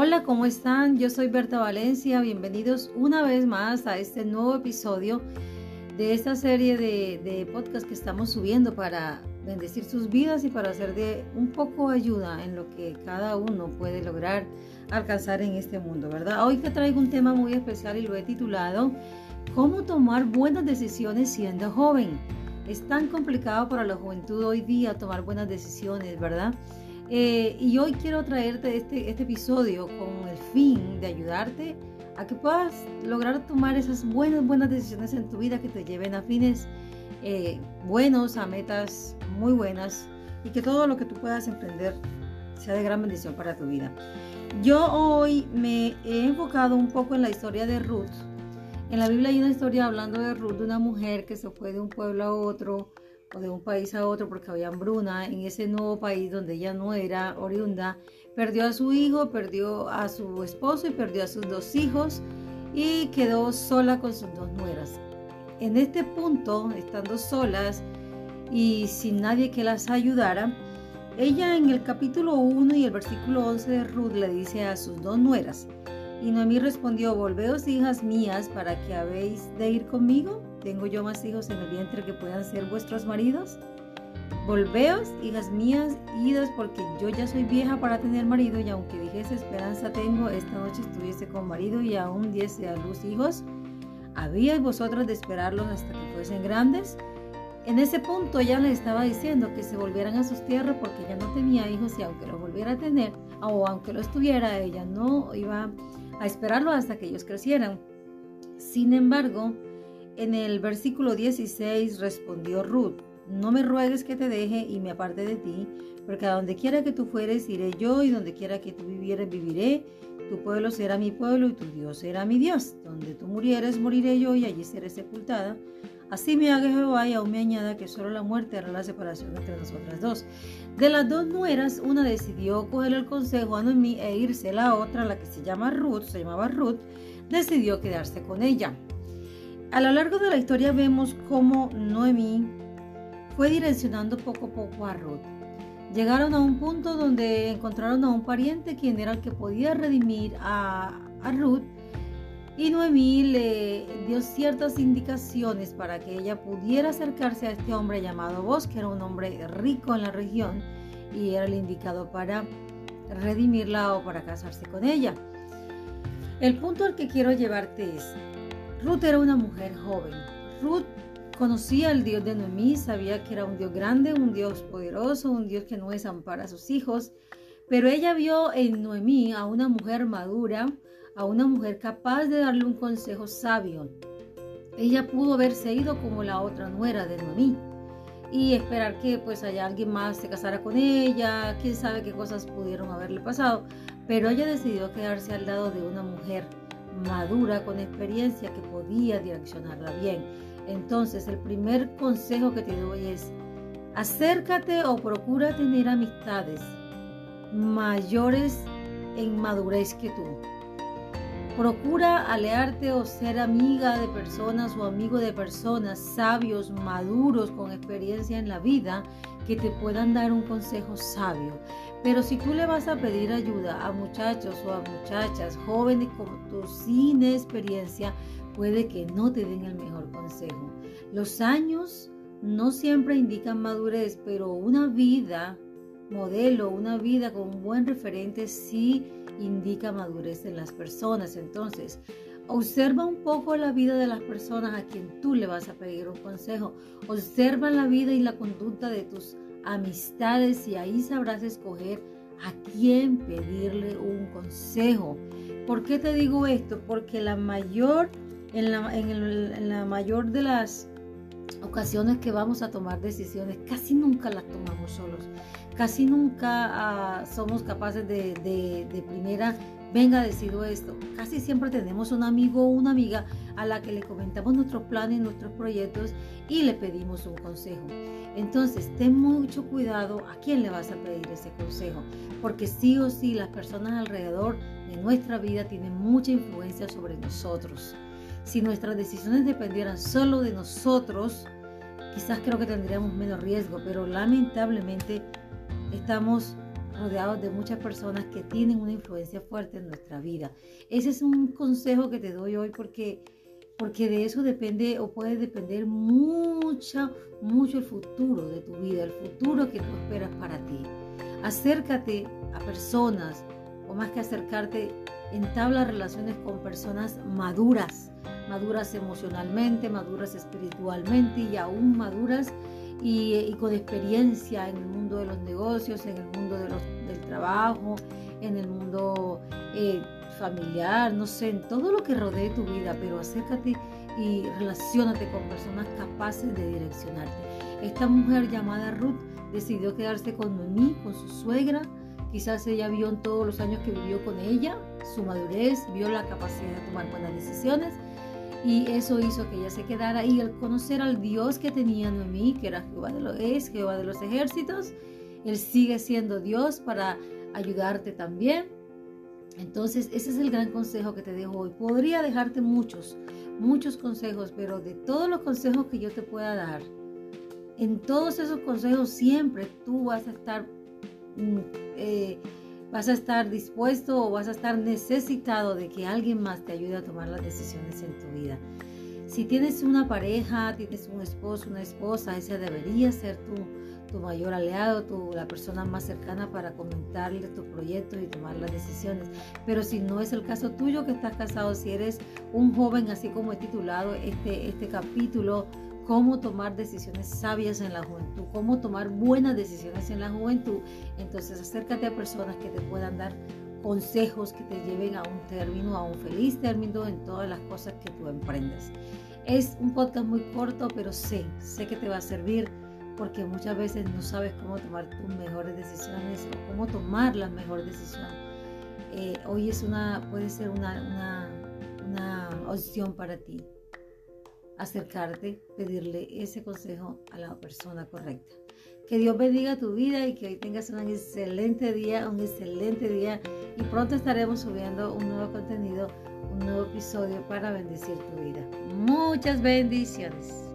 Hola, ¿cómo están? Yo soy Berta Valencia. Bienvenidos una vez más a este nuevo episodio de esta serie de, de podcast que estamos subiendo para bendecir sus vidas y para hacer de un poco ayuda en lo que cada uno puede lograr alcanzar en este mundo, ¿verdad? Hoy te traigo un tema muy especial y lo he titulado ¿Cómo tomar buenas decisiones siendo joven? Es tan complicado para la juventud hoy día tomar buenas decisiones, ¿verdad? Eh, y hoy quiero traerte este, este episodio con el fin de ayudarte a que puedas lograr tomar esas buenas, buenas decisiones en tu vida que te lleven a fines eh, buenos, a metas muy buenas y que todo lo que tú puedas emprender sea de gran bendición para tu vida. Yo hoy me he enfocado un poco en la historia de Ruth. En la Biblia hay una historia hablando de Ruth, de una mujer que se fue de un pueblo a otro, o de un país a otro porque había hambruna en ese nuevo país donde ella no era oriunda, perdió a su hijo, perdió a su esposo y perdió a sus dos hijos y quedó sola con sus dos nueras. En este punto, estando solas y sin nadie que las ayudara, ella en el capítulo 1 y el versículo 11 de Ruth le dice a sus dos nueras, y Noemí respondió, volveos hijas mías para que habéis de ir conmigo ¿Tengo yo más hijos en el vientre que puedan ser vuestros maridos? Volveos, hijas mías, idas, porque yo ya soy vieja para tener marido, y aunque dijese esperanza tengo, esta noche estuviese con marido y aún diese a luz hijos, ¿habíais vosotros de esperarlos hasta que fuesen grandes? En ese punto ella le estaba diciendo que se volvieran a sus tierras porque ella no tenía hijos y aunque los volviera a tener, o aunque los tuviera, ella no iba a esperarlo hasta que ellos crecieran. Sin embargo, en el versículo 16 respondió Ruth, no me ruegues que te deje y me aparte de ti, porque a donde quiera que tú fueres iré yo y donde quiera que tú vivieres viviré. Tu pueblo será mi pueblo y tu Dios será mi Dios. Donde tú murieres moriré yo y allí seré sepultada. Así me haga Jehová y aún me añada que solo la muerte hará la separación entre nosotras dos. De las dos nueras, una decidió coger el consejo a Noemí e irse. La otra, la que se llama Ruth, se llamaba Ruth, decidió quedarse con ella. A lo largo de la historia vemos cómo Noemí fue direccionando poco a poco a Ruth. Llegaron a un punto donde encontraron a un pariente quien era el que podía redimir a, Ruth y Noemí le dio ciertas indicaciones para que ella pudiera acercarse a este hombre llamado Vos, que era un hombre rico en la región y era el indicado para redimirla o para casarse con ella. El punto al que quiero llevarte es, Ruth era una mujer joven. Ruth conocía al Dios de Noemí, sabía que era un Dios grande, un Dios poderoso, un Dios que no desampara a sus hijos, pero ella vio en Noemí a una mujer madura, a una mujer capaz de darle un consejo sabio. Ella pudo haberse ido como la otra nuera de Noemí y esperar que pues haya alguien más se casara con ella, quién sabe qué cosas pudieron haberle pasado, pero ella decidió quedarse al lado de una mujer madura, con experiencia, que podía direccionarla bien. Entonces, el primer consejo que te doy es, acércate o procura tener amistades mayores en madurez que tú. Procura alearte o ser amiga de personas o amigo de personas sabios, maduros, con experiencia en la vida, que te puedan dar un consejo sabio. Pero si tú le vas a pedir ayuda a muchachos o a muchachas jóvenes como tú sin experiencia, puede que no te den el mejor consejo. Los años no siempre indican madurez, pero una vida modelo, una vida con un buen referente sí indica madurez en las personas. Entonces, observa un poco la vida de las personas a quien tú le vas a pedir un consejo. Observa la vida y la conducta de tus amistades y ahí sabrás escoger a quién pedirle un consejo. ¿Por qué te digo esto? Porque la mayor, en la, en la mayor de las ocasiones que vamos a tomar decisiones, casi nunca las tomamos solos. Casi nunca ah, somos capaces de, de, primera, venga, decido esto. Casi siempre tenemos un amigo o una amiga a la que le comentamos nuestros planes, nuestros proyectos y le pedimos un consejo. Entonces, ten mucho cuidado a quién le vas a pedir ese consejo, porque sí o sí las personas alrededor de nuestra vida tienen mucha influencia sobre nosotros. Si nuestras decisiones dependieran solo de nosotros, quizás creo que tendríamos menos riesgo, pero lamentablemente estamos rodeados de muchas personas que tienen una influencia fuerte en nuestra vida. Ese es un consejo que te doy hoy porque, porque de eso depende o puede depender mucho, mucho el futuro de tu vida, el futuro que tú esperas para ti. Acércate a personas, o más que acercarte, entabla relaciones con personas maduras, maduras emocionalmente, maduras espiritualmente y aún maduras y, con experiencia en el mundo de los negocios, en el mundo de los, del trabajo, en el mundo eh, familiar, no sé, en todo lo que rodee tu vida, pero acércate y relacionate con personas capaces de direccionarte. Esta mujer llamada Ruth decidió quedarse con Noemí, con su suegra. Quizás ella vio en todos los años que vivió con ella su madurez, vio la capacidad de tomar buenas decisiones y eso hizo que ella se quedara y al conocer al Dios que tenía Noemí, que era Jehová de los, es Jehová de los ejércitos, Él sigue siendo Dios para ayudarte también. Entonces, ese es el gran consejo que te dejo hoy. Podría dejarte muchos, muchos consejos, pero de todos los consejos que yo te pueda dar, en todos esos consejos siempre tú vas a estar, mm, eh, vas a estar dispuesto o vas a estar necesitado de que alguien más te ayude a tomar las decisiones en tu vida. Si tienes una pareja, tienes un esposo, una esposa, ese debería ser tu, tu mayor aliado, tu, la persona más cercana para comentarle tus proyectos y tomar las decisiones. Pero si no es el caso tuyo que estás casado, si eres un joven, así como he titulado este, este capítulo, cómo tomar decisiones sabias en la juventud, cómo tomar buenas decisiones en la juventud. Entonces acércate a personas que te puedan dar consejos que te lleven a un término, a un feliz término en todas las cosas que tú emprendes. Es un podcast muy corto, pero sé, sé que te va a servir porque muchas veces no sabes cómo tomar tus mejores decisiones o cómo tomar las mejores decisiones. Eh, hoy es una, puede ser una, una, una opción para ti acercarte, pedirle ese consejo a la persona correcta. Que Dios bendiga tu vida y que hoy tengas un excelente día, un excelente día y pronto estaremos subiendo un nuevo contenido, un nuevo episodio para bendecir tu vida. Muchas bendiciones.